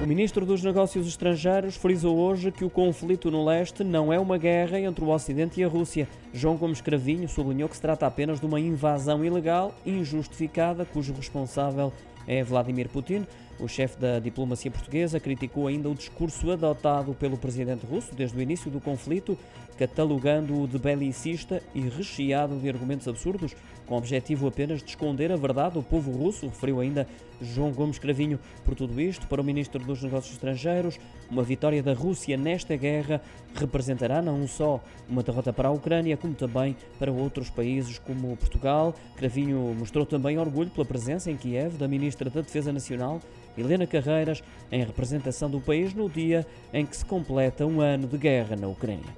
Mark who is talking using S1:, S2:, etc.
S1: O ministro dos Negócios Estrangeiros frisou hoje que o conflito no leste não é uma guerra entre o Ocidente e a Rússia. João Gomes Cravinho sublinhou que se trata apenas de uma invasão ilegal, injustificada, cujo responsável é Vladimir Putin. O chefe da diplomacia portuguesa criticou ainda o discurso adotado pelo presidente russo desde o início do conflito, catalogando-o de belicista e recheado de argumentos absurdos, com o objetivo apenas de esconder a verdade ao povo russo, referiu ainda João Gomes Cravinho. Por tudo isto, para o ministro dos Negócios Estrangeiros, uma vitória da Rússia nesta guerra representará não só uma derrota para a Ucrânia, como também para outros países como Portugal. Cravinho mostrou também orgulho pela presença em Kiev da ministra da Defesa Nacional, Helena Carreiras, em representação do país no dia em que se completa um ano de guerra na Ucrânia.